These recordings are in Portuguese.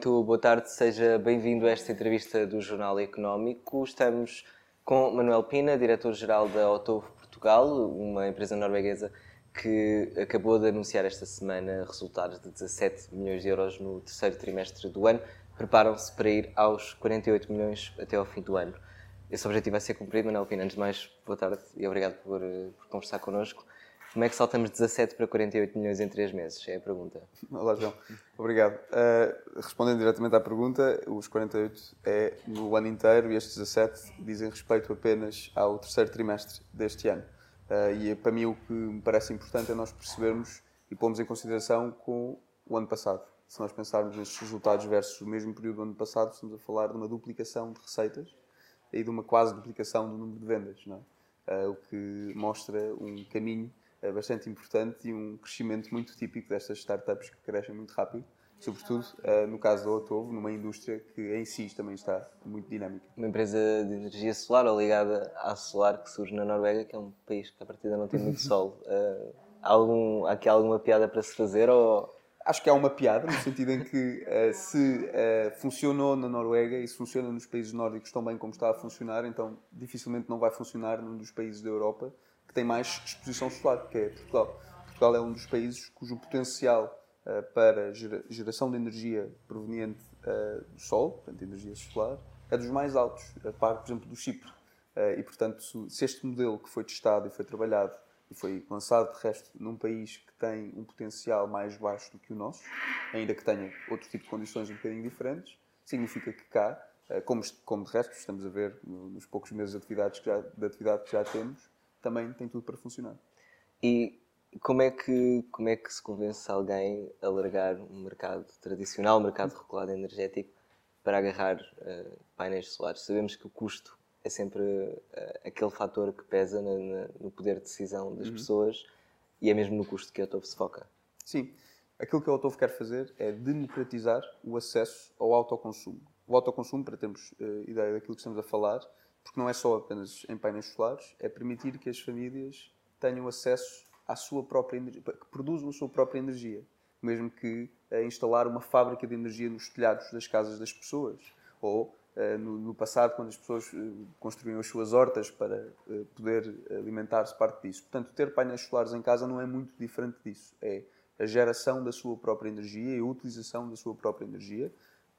muito boa tarde, seja bem-vindo a esta entrevista do Jornal Económico. Estamos com Manuel Pina, diretor-geral da Otovo Portugal, uma empresa norueguesa que acabou de anunciar esta semana resultados de 17 milhões de euros no terceiro trimestre do ano. Preparam-se para ir aos 48 milhões até ao fim do ano. Esse objetivo vai ser cumprido, Manuel Pina. Antes de mais, boa tarde e obrigado por, eh, por conversar connosco. Como é que saltamos de 17 para 48 milhões em 3 meses? É a pergunta. Olá, João. Obrigado. Uh, respondendo diretamente à pergunta, os 48 é no ano inteiro e estes 17 dizem respeito apenas ao terceiro trimestre deste ano. Uh, e para mim o que me parece importante é nós percebermos e pomos em consideração com o ano passado. Se nós pensarmos nestes resultados versus o mesmo período do ano passado, estamos a falar de uma duplicação de receitas e de uma quase duplicação do número de vendas, é? uh, o que mostra um caminho é bastante importante e um crescimento muito típico destas startups que crescem muito rápido, sobretudo uh, no caso da Otovo, numa indústria que em si também está muito dinâmica. Uma empresa de energia solar ou ligada à solar que surge na Noruega, que é um país que a partida não tem muito sol. Uh, há, algum, há aqui alguma piada para se fazer ou Acho que há uma piada, no sentido em que uh, se uh, funcionou na Noruega e se funciona nos países nórdicos tão bem como está a funcionar, então dificilmente não vai funcionar num dos países da Europa que tem mais exposição solar, que é Portugal. Portugal é um dos países cujo potencial uh, para gera, geração de energia proveniente uh, do Sol, portanto, energia solar, é dos mais altos, a par, por exemplo, do Chipre. Uh, e, portanto, se este modelo que foi testado e foi trabalhado e foi lançado, de resto, num país que tem um potencial mais baixo do que o nosso, ainda que tenha outro tipo de condições um bocadinho diferentes, significa que cá, como, como de resto estamos a ver nos poucos meses de, atividades que já, de atividade que já temos, também tem tudo para funcionar. E como é que, como é que se convence alguém a largar um mercado tradicional, um mercado regulado energético, para agarrar uh, painéis solares? Sabemos que o custo é sempre uh, aquele fator que pesa na, na, no poder de decisão das uhum. pessoas e é mesmo no custo que a Autovo se foca. Sim. Aquilo que a Autovo quer fazer é democratizar o acesso ao autoconsumo. O autoconsumo, para termos uh, ideia daquilo que estamos a falar, porque não é só apenas em painéis solares, é permitir que as famílias tenham acesso à sua própria energia, que produzam a sua própria energia, mesmo que uh, instalar uma fábrica de energia nos telhados das casas das pessoas, ou uh, no, passado, quando as pessoas uh, construíam as suas hortas para poder alimentar-se parte disso. Portanto, ter painéis solares em casa não é muito diferente disso. É a geração da sua própria energia e a utilização da sua própria energia,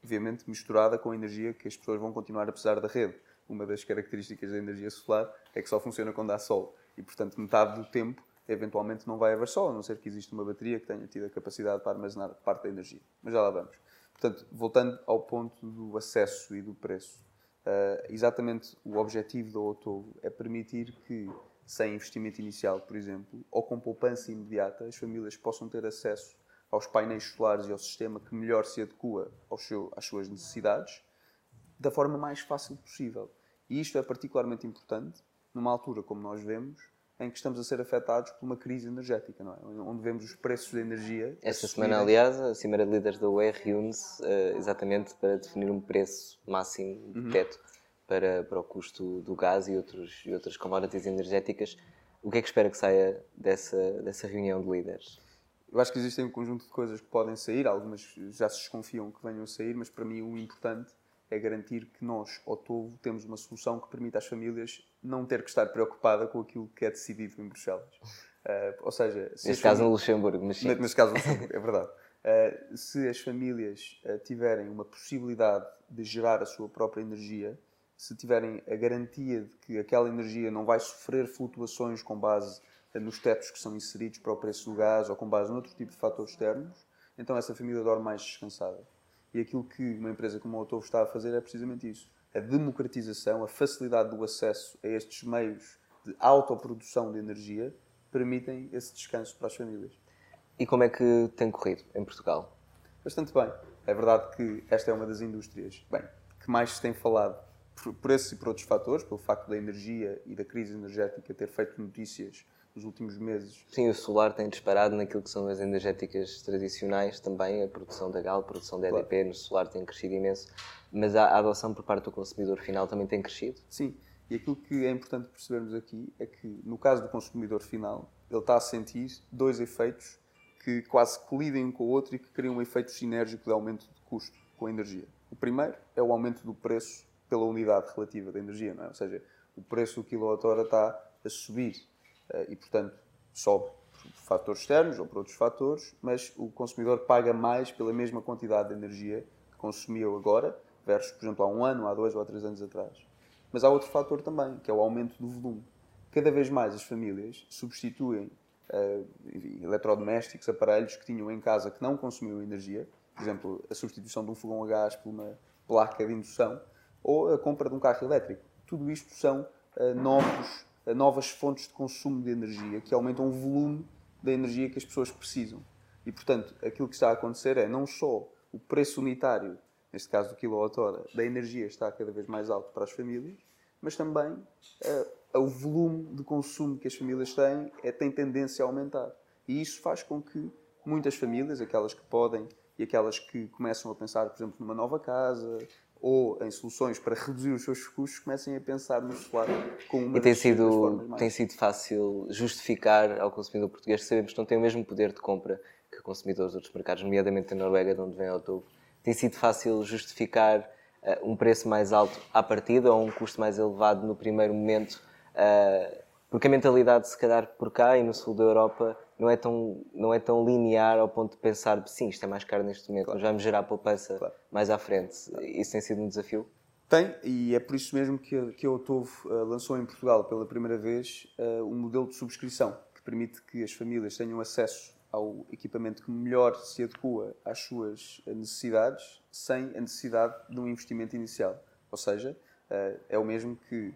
obviamente misturada com a energia que as pessoas vão continuar a precisar da rede uma das características da energia solar é que só funciona quando há sol. E, portanto, metade do tempo, eventualmente, não vai haver sol, a não ser que exista uma bateria que tenha tido a capacidade para armazenar parte da energia. Mas já lá vamos. Portanto, voltando ao ponto do acesso e do preço. Uh, exatamente o objetivo da Otovo é permitir que, sem investimento inicial, por exemplo, ou com poupança imediata, as famílias possam ter acesso aos painéis solares e ao sistema que melhor se adequa seu, às suas necessidades, da forma mais fácil possível. E isto é particularmente importante numa altura, como nós vemos, em que estamos a ser afetados por uma crise energética, não é? onde vemos os preços da energia. Esta semana, aliás, a Cimeira de Líderes da UE reúne-se uh, exatamente para definir um preço máximo de uhum. teto para, para o custo do gás e, outros, e outras commodities energéticas. O que é que espera que saia dessa, dessa reunião de líderes? Eu acho que existem um conjunto de coisas que podem sair, algumas já se desconfiam que venham a sair, mas para mim o importante é garantir que nós, ao Tovo, temos uma solução que permita às famílias não ter que estar preocupada com aquilo que é decidido em Bruxelas. Uh, ou seja, neste caso no Luxemburgo, mas sim. Neste caso Luxemburgo, é verdade. Uh, se as famílias uh, tiverem uma possibilidade de gerar a sua própria energia, se tiverem a garantia de que aquela energia não vai sofrer flutuações com base nos tetos que são inseridos para o preço do gás ou com base noutro tipo de fatores externos, então essa família dorme mais descansada. E aquilo que uma empresa como a Autovo está a fazer é precisamente isso. A democratização, a facilidade do acesso a estes meios de autoprodução de energia permitem esse descanso para as famílias. E como é que tem corrido em Portugal? Bastante bem. É verdade que esta é uma das indústrias bem, que mais se tem falado por, por esses e por outros fatores, pelo facto da energia e da crise energética ter feito notícias nos últimos meses. Sim, o solar tem disparado naquilo que são as energéticas tradicionais também, a produção da GAL, a produção da EDP claro. no solar tem crescido imenso, mas a adoção por parte do consumidor final também tem crescido? Sim, e aquilo que é importante percebermos aqui é que, no caso do consumidor final, ele está a sentir dois efeitos que quase colidem um com o outro e que criam um efeito sinérgico de aumento de custo. com a energia. O primeiro é o aumento do preço pela unidade relativa da energia, não é? ou seja, o preço do quilowatt-hora está a subir e, portanto, sobe por fatores externos ou por outros fatores, mas o consumidor paga mais pela mesma quantidade de energia que consumiu agora, versus, por exemplo, há um ano, há dois ou há três anos atrás. Mas há outro fator também, que é o aumento do volume. Cada vez mais as famílias substituem uh, eletrodomésticos, aparelhos que tinham em casa que não consumiam energia, por exemplo, a substituição de um fogão a gás por uma placa de indução, ou a compra de um carro elétrico. Tudo isto são uh, novos, novas fontes de consumo de energia que aumentam o volume da energia que as pessoas precisam. E, portanto, aquilo que está a acontecer é não só o preço unitário neste caso do quilowatt-hora, da energia está cada vez mais alto para as famílias, mas também uh, o volume de consumo que as famílias têm é, tem tendência a aumentar. E isso faz com que muitas famílias, aquelas que podem e aquelas que começam a pensar, por exemplo, numa nova casa ou em soluções para reduzir os seus custos, comecem a pensar no solar como uma e tem sido mais... tem sido fácil justificar ao consumidor português, sabemos que não tem o mesmo poder de compra que consumidores de outros mercados, nomeadamente na Noruega, de onde vem ao topo tem sido fácil justificar uh, um preço mais alto à partida ou um custo mais elevado no primeiro momento, uh, porque a mentalidade, se calhar, por cá e no sul da Europa, não é tão, não é tão linear ao ponto de pensar, sim, isto é mais caro neste momento, claro. vamos gerar poupança claro. mais à frente. Isso tem sido um desafio? Tem, e é por isso mesmo que, que a Otov uh, lançou em Portugal pela primeira vez uh, um modelo de subscrição que permite que as famílias tenham acesso ao equipamento que melhor se adequa às suas necessidades, sem a necessidade de um investimento inicial. Ou seja, eh, é o mesmo que eh,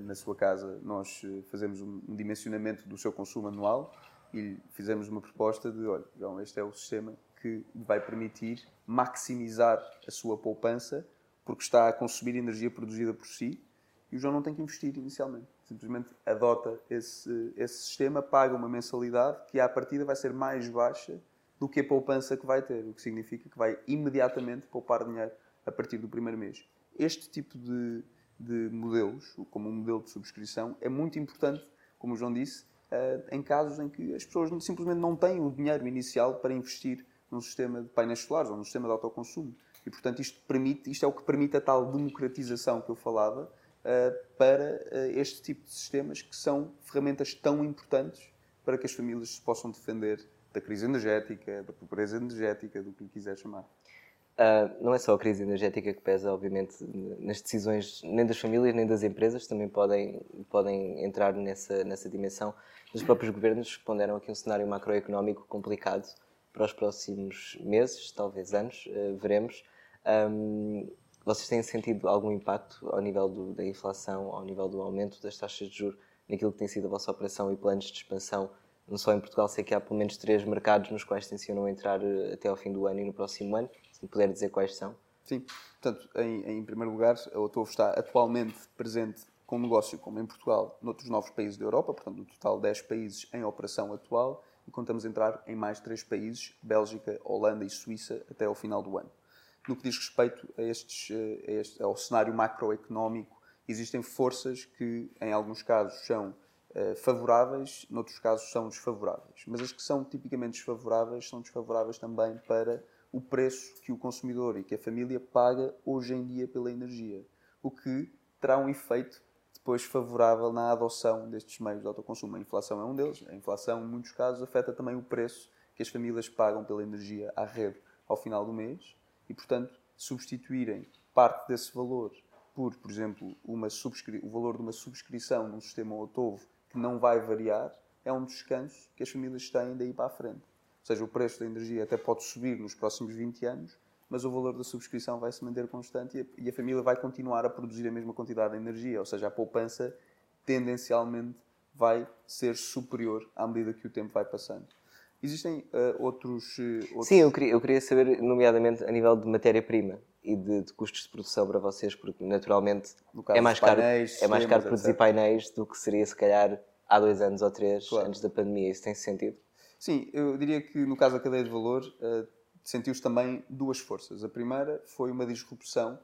na sua casa nós eh, fazemos um dimensionamento do seu consumo anual e fizemos uma proposta de, olha, então este é o sistema que vai permitir maximizar a sua poupança porque está a consumir energia produzida por si e o João não tem que investir inicialmente simplesmente adota esse, esse sistema, paga uma mensalidade que à partida vai ser mais baixa do que a poupança que vai ter, o que significa que vai imediatamente poupar dinheiro a partir do primeiro mês. Este tipo de, de modelos, como um modelo de subscrição, é muito importante, como o João disse, eh, em casos em que as pessoas simplesmente não têm o dinheiro inicial para investir num sistema de painéis solares ou num sistema de autoconsumo. E, portanto, isto, permite, isto é o que permite a tal democratização que eu falava, eh, para eh, este tipo de sistemas que são ferramentas tão importantes para que as famílias se possam defender da crise energética, da pobreza energética, do que lhe quiser chamar. Uh, não é só a crise energética que pesa, obviamente, nas decisões nem das famílias nem das empresas, também podem, podem entrar nessa, nessa dimensão. Os próprios governos ponderam aqui um cenário macroeconómico complicado para os próximos meses, talvez anos, uh, veremos. Um, vocês têm sentido algum impacto ao nível do, da inflação, ao nível do aumento das taxas de juros, naquilo que tem sido a vossa operação e planos de expansão? Não só em Portugal, sei que há pelo menos três mercados nos quais tencionam entrar eh, até ao fim do ano e no próximo ano. Se puder dizer quais são. Sim, portanto, em, em primeiro lugar, a Otovo está atualmente presente com negócio como em Portugal, noutros novos países da Europa, portanto, no total 10 países em operação atual, e contamos entrar em mais três países, Bélgica, Holanda e Suíça, até ao final do ano no que diz respeito a estes, a este, ao cenário macroeconómico, existem forças que, em alguns casos, são uh, favoráveis, noutros casos, são desfavoráveis. Mas as que são tipicamente desfavoráveis são desfavoráveis também para o preço que o consumidor e que a família paga hoje em dia pela energia, o que terá um efeito depois favorável na adoção destes meios de autoconsumo. A inflação é um deles. A inflação, em muitos casos, afeta também o preço que as famílias pagam pela energia à rede ao final do mês e, portanto, substituírem parte desse valor por, por exemplo, uma o valor de uma subscrição num sistema Otovo que não vai variar, é um descanso que as famílias têm daí para a frente. Ou seja, o preço da energia até pode subir nos próximos 20 anos, mas o valor da subscrição vai se manter constante e a, e a família vai continuar a produzir a mesma quantidade de energia. Ou seja, a poupança tendencialmente vai ser superior à medida que o tempo vai passando. Existem uh, outros, uh, outros, Sim, eu queria, eu queria saber, nomeadamente, a nível de matéria-prima e de, de, custos de produção para vocês, porque naturalmente é mais, caro, é mais caro produzir etc. painéis do que seria, se calhar, há dois anos ou três, claro. antes da pandemia. Isso tem sentido? Sim, eu diria que no caso da cadeia de valor, uh, sentiu-se também duas forças. A primeira foi uma disrupção,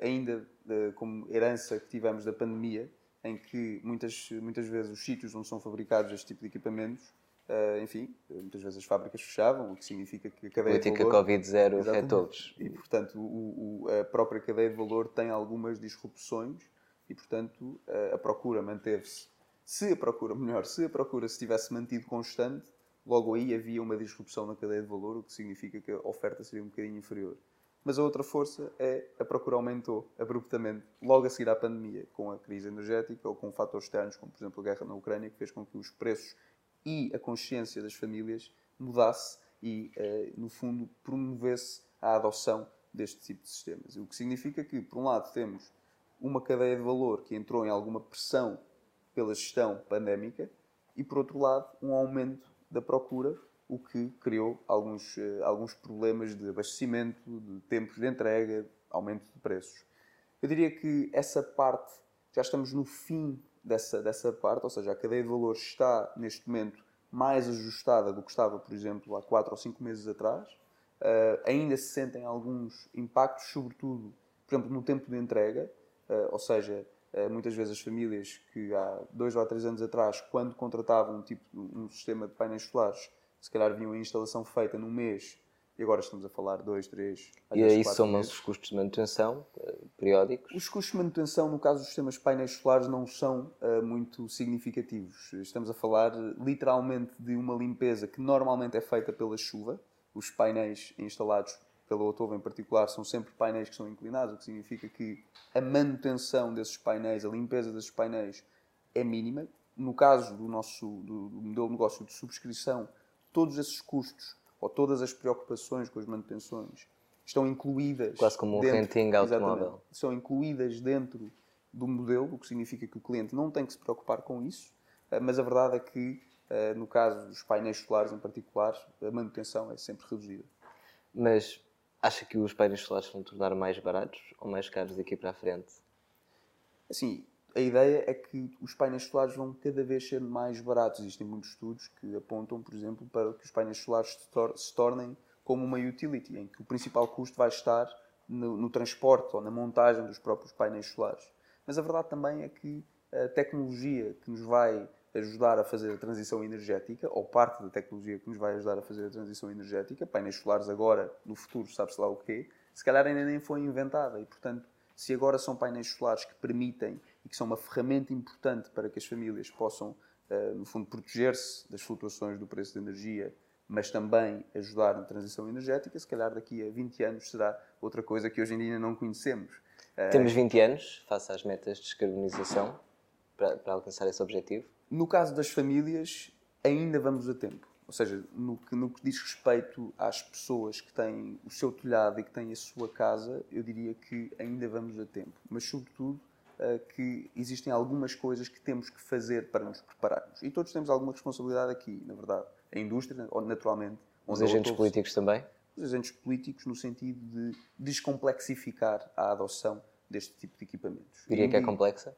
ainda como herança que tivemos da pandemia, em que muitas, muitas vezes os sítios onde são fabricados este tipo de equipamentos Uh, enfim, muitas vezes as fábricas fechavam, o que significa que a cadeia Política de valor... Covid-0 afetou-vos. E, portanto, o, o, a própria cadeia de valor tem algumas disrupções e, portanto, a, a procura manteve-se. Se a procura, melhor, se a procura se tivesse mantido constante, logo aí havia uma disrupção na cadeia de valor, o que significa que a oferta seria um bocadinho inferior. Mas a outra força é a procura aumentou abruptamente, logo a seguir à pandemia, com a crise energética ou com fatores externos, como por exemplo a guerra na Ucrânia, que fez com que os preços e a consciência das famílias mudasse e, eh, no fundo, promovesse a adoção deste tipo de sistemas. O que significa que, por um lado, temos uma cadeia de valor que entrou em alguma pressão pela gestão pandémica e, por outro lado, um aumento da procura, o que criou alguns, eh, alguns problemas de abastecimento, de tempos de entrega, aumento de preços. Eu diria que essa parte, já estamos no fim dessa, dessa parte, ou seja, a cadeia de valor está neste momento mais ajustada do que estava, por exemplo, há 4 ou 5 meses atrás. Uh, ainda se sentem alguns impactos, sobretudo, por exemplo, no tempo de entrega, uh, ou seja, muitas vezes as famílias que há 2 ou 3 anos atrás, quando contratavam um, tipo, um sistema de painéis solares, se calhar vinham a instalação feita num mês e agora estamos a falar 2, 3. E aí somam-se os custos de manutenção uh, periódicos? Os custos de manutenção, no caso dos sistemas painéis solares, não são uh, muito significativos. Estamos a falar literalmente de uma limpeza que normalmente é feita pela chuva. Os painéis instalados pela Otova em particular são sempre painéis que são inclinados, o que significa que a manutenção desses painéis, a limpeza desses painéis é mínima. No caso do nosso do, do modelo de negócio de subscrição, todos esses custos ou todas as preocupações com as manutenções estão incluídas. Quase como um dentro, renting automóvel. São incluídas dentro do modelo, o que significa que o cliente não tem que se preocupar com isso, eh, mas a verdade é que, eh, no caso dos painéis solares em particular, a manutenção é sempre reduzida. Mas acha que os painéis solares vão tornar mais baratos ou mais caros daqui para a frente? Assim, a ideia é que os painéis solares vão cada vez ser mais baratos. Existem muitos estudos que apontam, por exemplo, para que os painéis solares se tornem como uma utility, em que o principal custo vai estar no, no transporte ou na montagem dos próprios painéis solares. Mas a verdade também é que a tecnologia que nos vai ajudar a fazer a transição energética, ou parte da tecnologia que nos vai ajudar a fazer a transição energética, painéis solares agora, no futuro, sabe-se lá o quê, se calhar ainda nem foi inventada. E, portanto, se agora são painéis solares que permitem e que são uma ferramenta importante para que as famílias possam, eh, no fundo, proteger-se das flutuações do preço da energia, mas também ajudar na transição energética, se calhar daqui a 20 anos será outra coisa que hoje em dia não conhecemos. Eh, Temos 20 anos face às metas de descarbonização para, para alcançar esse objetivo? No caso das famílias, ainda vamos a tempo. Ou seja, no que, no que diz respeito às pessoas que têm o seu telhado e que têm a sua casa, eu diria que ainda vamos a tempo. Mas, sobretudo, uh, que existem algumas coisas que temos que fazer para nos prepararmos. E todos temos alguma responsabilidade aqui, na verdade. A indústria, naturalmente. Os agentes políticos também? Os agentes políticos, no sentido de descomplexificar a adoção deste tipo de equipamentos. Diria que é complexa?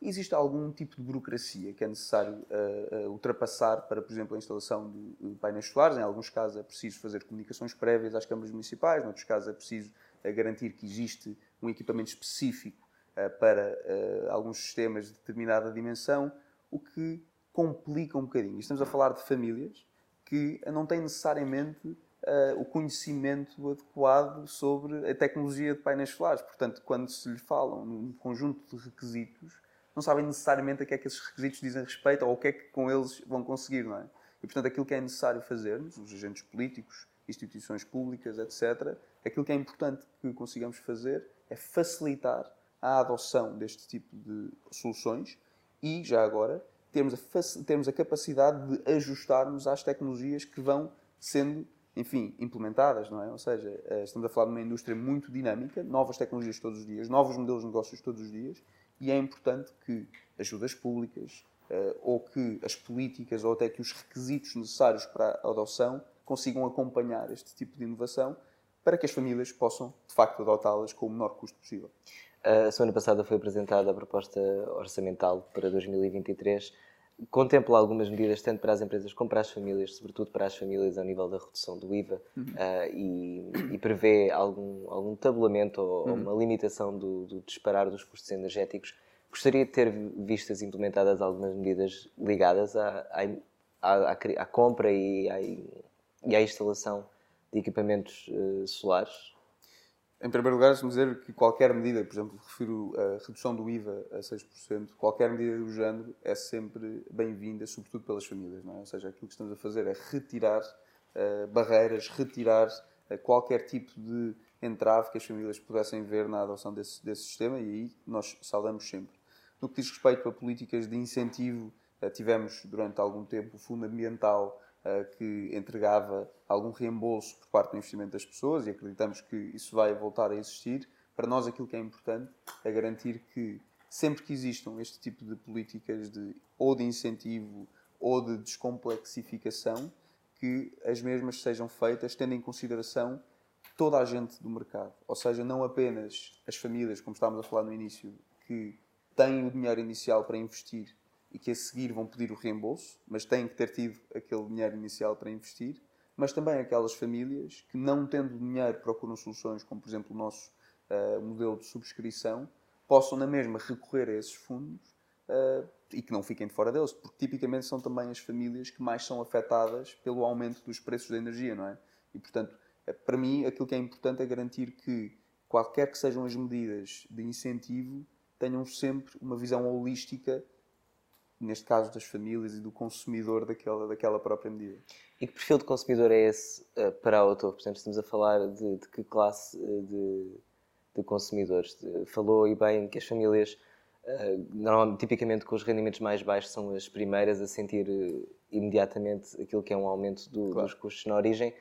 Existe algum tipo de burocracia que é necessário uh, ultrapassar para, por exemplo, a instalação de painéis solares. Em alguns casos é preciso fazer comunicações prévias às câmaras municipais, em outros casos é preciso uh, garantir que existe um equipamento específico eh, para alguns sistemas de determinada dimensão, o que complica um bocadinho. Estamos a falar de famílias que não têm necessariamente o conhecimento adequado sobre a tecnologia de painéis solares. Portanto, quando se lhe falam num conjunto de requisitos, não sabem necessariamente a que é que esses requisitos dizem respeito ou o que é que com eles vão conseguir, não é? E, portanto, aquilo que é necessário fazermos, os agentes políticos, instituições públicas, etc., aquilo que é importante que consigamos fazer é facilitar a adoção deste tipo de soluções e, já agora, termos a, termos a capacidade de ajustarmos às tecnologias que vão sendo, enfim, implementadas, não é? Ou seja, eh, estamos a falar de uma indústria muito dinâmica, novas tecnologias todos os dias, novos modelos de negócios todos os dias, e é importante que ajudas públicas eh, ou que as políticas ou até que os requisitos necessários para a adoção consigam acompanhar este tipo de inovação para que as famílias possam, de facto, adotá-las com o menor custo possível. A semana passada foi apresentada a proposta orçamental para 2023. Contempla algumas medidas, tanto para as empresas como para as famílias, sobretudo para as famílias, ao nível da redução do IVA, uhum. uh, e, e, prevê algum, algum tabulamento ou, uhum. uma limitação do, do, disparar dos custos energéticos. Gostaria de ter vistas implementadas algumas medidas ligadas à, à, à, à, à compra e à, e à instalação de equipamentos uh, solares? Em primeiro lugar, deixe-me dizer que qualquer medida, por exemplo, refiro a redução do IVA a 6%, qualquer medida do género é sempre bem-vinda, sobretudo pelas famílias. Não é? Ou seja, aquilo que estamos a fazer é retirar uh, barreiras, retirar uh, qualquer tipo de entrave que as famílias pudessem ver na adoção desse, desse sistema e aí nós saudamos sempre. No que diz respeito a políticas de incentivo, uh, tivemos durante algum tempo o Fundo Ambiental que entregava algum reembolso por parte do investimento das pessoas e acreditamos que isso vai voltar a existir. Para nós, aquilo que é importante é garantir que sempre que existam este tipo de políticas de ou de incentivo ou de descomplexificação, que as mesmas sejam feitas tendo em consideração toda a gente do mercado. Ou seja, não apenas as famílias, como estávamos a falar no início, que têm o dinheiro inicial para investir e que a seguir vão pedir o reembolso, mas têm que ter tido aquele dinheiro inicial para investir, mas também aquelas famílias que, não tendo dinheiro, procuram soluções, como por exemplo o nosso uh, modelo de subscrição, possam na mesma recorrer a esses fundos uh, e que não fiquem de fora deles, porque tipicamente são também as famílias que mais são afetadas pelo aumento dos preços da energia, não é? E portanto, eh, para mim, aquilo que é importante é garantir que qualquer que sejam as medidas de incentivo tenham sempre uma visão holística neste caso das famílias e do consumidor daquela, daquela própria medida. E que perfil de consumidor é esse uh, para a autor? Portanto, estamos a falar de, de que classe uh, de, de, consumidores? De, falou e bem que as famílias, uh, normalmente, tipicamente com os rendimentos mais baixos, são as primeiras a sentir imediatamente aquilo que é um aumento do, claro. dos custos na origem.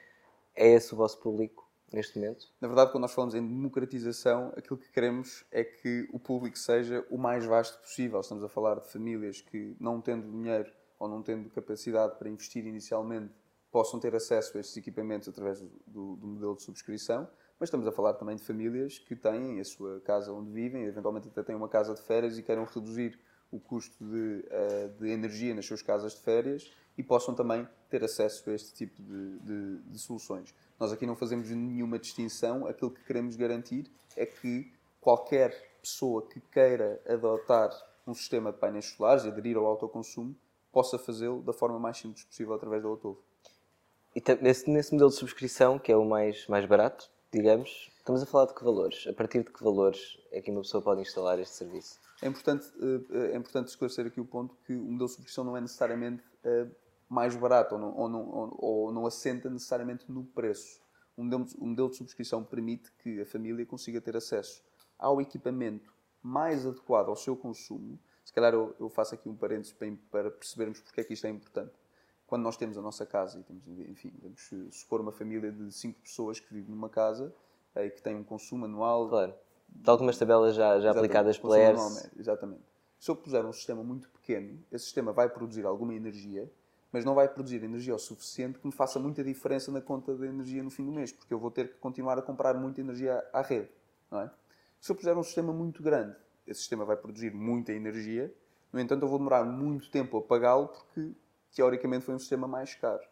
É esse o vosso público? Neste momento? Na verdade, quando nós falamos em democratização, aquilo que queremos é que o público seja o mais vasto possível. Estamos a falar de famílias que, não tendo dinheiro ou não tendo capacidade para investir inicialmente, possam ter acesso a estes equipamentos através do, do modelo de subscrição. Mas estamos a falar também de famílias que têm a sua casa onde vivem, eventualmente até têm uma casa de férias e queiram reduzir o custo de, uh, de energia nas suas casas de férias e possam também ter acesso a este tipo de, de, de, soluções. Nós aqui não fazemos nenhuma distinção, aquilo que queremos garantir é que qualquer pessoa que queira adotar um sistema de painéis solares e aderir ao autoconsumo possa fazê-lo da forma mais simples possível através da Autovo. E nesse, nesse modelo de subscrição, que é o mais, mais barato, digamos, estamos a falar de que valores? A partir de que valores é que uma pessoa pode instalar este serviço? É importante, eh, é importante esclarecer aqui o ponto que o modelo de subscrição não é necessariamente eh, mais barato ou não, ou não, ou não assenta necessariamente no preço. O modelo, o modelo de subscrição permite que a família consiga ter acesso ao equipamento mais adequado ao seu consumo. Se calhar eu, eu faço aqui um parênteses para percebermos porque é que isto é importante. Quando nós temos a nossa casa e temos, enfim, vamos supor uma família de 5 pessoas que vive numa casa e eh, que tem um consumo anual. Claro. De algumas tabelas já, já aplicadas pela ERS. Exatamente. Se eu puser um sistema muito pequeno, esse sistema vai produzir alguma energia mas não vai produzir energia o suficiente que me faça muita diferença na conta de energia no fim do mês, porque eu vou ter que continuar a comprar muita energia à rede. É? Se eu puser um sistema muito grande, esse sistema vai produzir muita energia, no entanto, eu vou demorar muito tempo a pagá-lo porque, teoricamente, foi um sistema mais caro.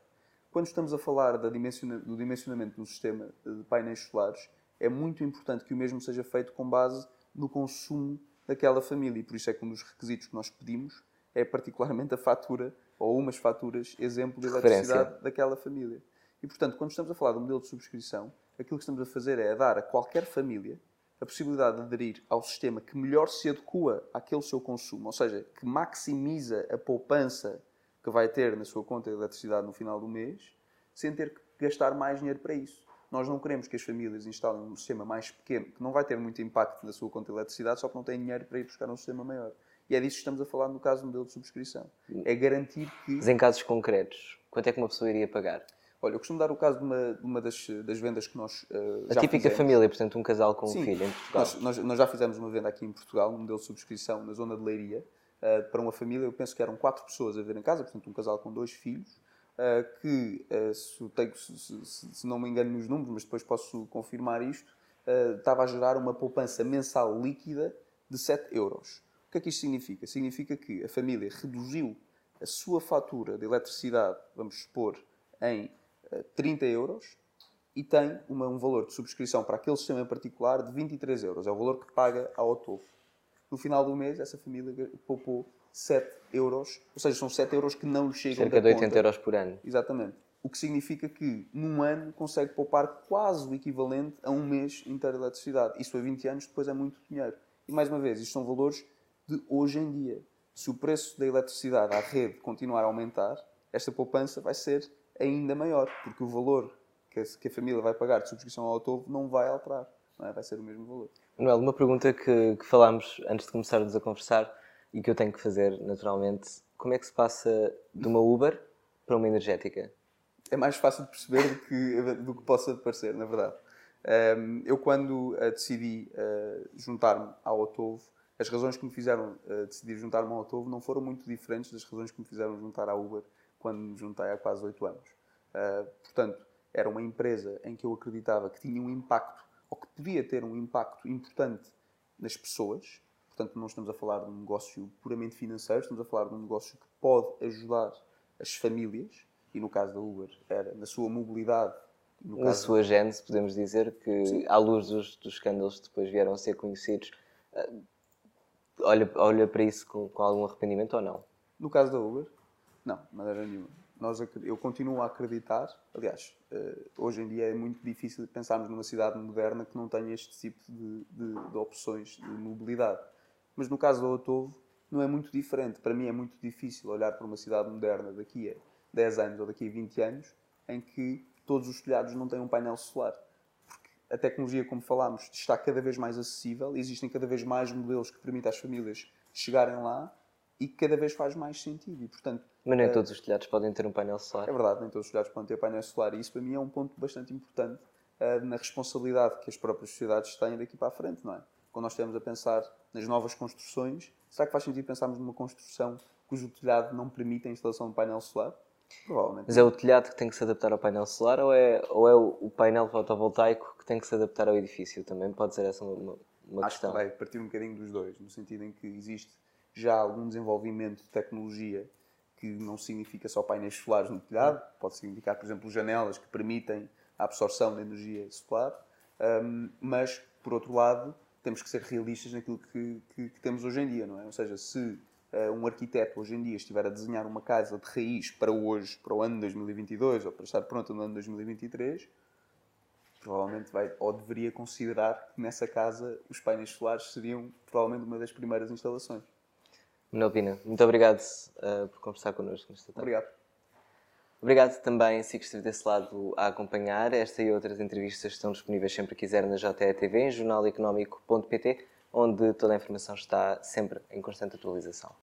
Quando estamos a falar do dimensionamento do sistema de painéis solares, é muito importante que o mesmo seja feito com base no consumo daquela família. E por isso é que um dos requisitos que nós pedimos é particularmente a fatura ou umas faturas exemplo de eletricidade daquela família. E, portanto, quando estamos a falar do modelo de subscrição, aquilo que estamos a fazer é dar a qualquer família a possibilidade de aderir ao sistema que melhor se adequa àquele seu consumo, ou seja, que maximiza a poupança que vai ter na sua conta de eletricidade no final do mês, sem ter que gastar mais dinheiro para isso. Nós não queremos que as famílias instalem um sistema mais pequeno, que não vai ter muito impacto na sua conta de eletricidade, só que não têm dinheiro para ir buscar um sistema maior. E é disso que estamos a falar no caso do modelo de subscrição. É garantir que. Mas em casos concretos, quanto é que uma pessoa iria pagar? Olha, eu costumo dar o caso de uma, de uma das, das, vendas que nós uh, já A típica fizemos. família, portanto, um casal com Sim, um filho em Portugal. Nós, nós, nós, já fizemos uma venda aqui em Portugal, um modelo de subscrição na zona de Leiria, uh, para uma família, eu penso que eram quatro pessoas a ver em casa, portanto, um casal com dois filhos, uh, que, se, tenho, se, se, se, não me engano nos números, mas depois posso confirmar isto, estava a gerar uma poupança mensal líquida de 7 euros que é que isto significa? Significa que a família reduziu a sua fatura de eletricidade, vamos supor, em 30 eh, euros e tem uma, um valor de subscrição para aquele sistema em particular de 23 euros. É o valor que paga ao Autovo. No final do mês, essa família poupou 7 euros, ou seja, são 7 euros que não lhe chegam Cerca de 80 conta. euros por ano. Exatamente. O que significa que num ano consegue poupar quase o equivalente a um mês inteiro de eletricidade. Isso a 20 anos depois é muito dinheiro. E mais uma vez, isto são valores de hoje em dia. Se o preço da eletricidade à rede continuar a aumentar, esta poupança vai ser ainda maior, porque o valor que a, família vai pagar de subscrição ao Autovo não vai alterar. Não é? Vai ser o mesmo valor. Manuel, uma pergunta que, que falámos antes de começarmos a conversar e que eu tenho que fazer naturalmente: como é que se passa de uma Uber para uma energética? é mais fácil de perceber do que, do que possa parecer, na verdade. Eu, quando uh, decidi uh, juntar-me ao Autovo, as razões que me fizeram uh, decidir juntar-me ao Autovo não foram muito diferentes das razões que me fizeram juntar à Uber quando me juntei há quase oito anos. portanto, era uma empresa em que eu acreditava que tinha um impacto, ou que podia ter um impacto importante nas pessoas. Portanto, não estamos a falar de um negócio puramente financeiro, estamos a falar de um negócio que pode ajudar as famílias e no caso da Uber era na sua mobilidade. No na sua gênese, podemos dizer que, Sim. à luz dos, dos escândalos que depois vieram a ser conhecidos, eh, olha, olha para isso com, com algum arrependimento ou não? No caso da Uber, não, de maneira nenhuma. Nós, eu continuo a acreditar, aliás, eh, hoje em dia é muito difícil pensarmos numa cidade moderna que não tenha este tipo de, de, de opções de mobilidade. Mas no caso do Otovo, não é muito diferente. Para mim é muito difícil olhar para uma cidade moderna daqui a 10 anos ou daqui a 20 anos em que todos os telhados não têm um painel solar. A tecnologia, como falámos, está cada vez mais acessível, existem cada vez mais modelos que permitem às famílias chegarem lá e cada vez faz mais sentido. E, portanto, Mas nem é, todos os telhados podem ter um painel solar. É verdade, nem todos os telhados podem ter painel solar e isso para mim é um ponto bastante importante uh, na responsabilidade que as próprias sociedades têm daqui para a frente, não é? Quando nós estamos a pensar nas novas construções, será que faz sentido pensarmos numa construção cujo telhado não permite a instalação de painel solar? Provavelmente. Mas é o telhado que tem que se adaptar ao painel solar ou é, ou é o, painel fotovoltaico que tem que se adaptar ao edifício? Também pode ser essa uma, uma Acho questão. que vai partir um bocadinho dos dois, no sentido em que existe já algum desenvolvimento de tecnologia que não significa só painéis solares no telhado, pode significar, por exemplo, janelas que permitem a absorção da energia solar, um, mas, por outro lado, temos que ser realistas naquilo que, que, que temos hoje em dia, não é? Ou seja, se um arquiteto hoje em dia estiver a desenhar uma casa de raiz para hoje, para o ano 2022 ou para estar pronta no ano 2023, provavelmente vai ou deveria considerar que nessa casa os painéis solares seriam provavelmente uma das primeiras instalações. Manuel Pina, muito obrigado uh, por conversar connosco nesta tarde. Obrigado. Obrigado também se esteve desse lado a acompanhar. Esta e outras entrevistas estão disponíveis sempre que quiser na JETV, em jornaleconómico.pt, onde toda a informação está sempre em constante atualização.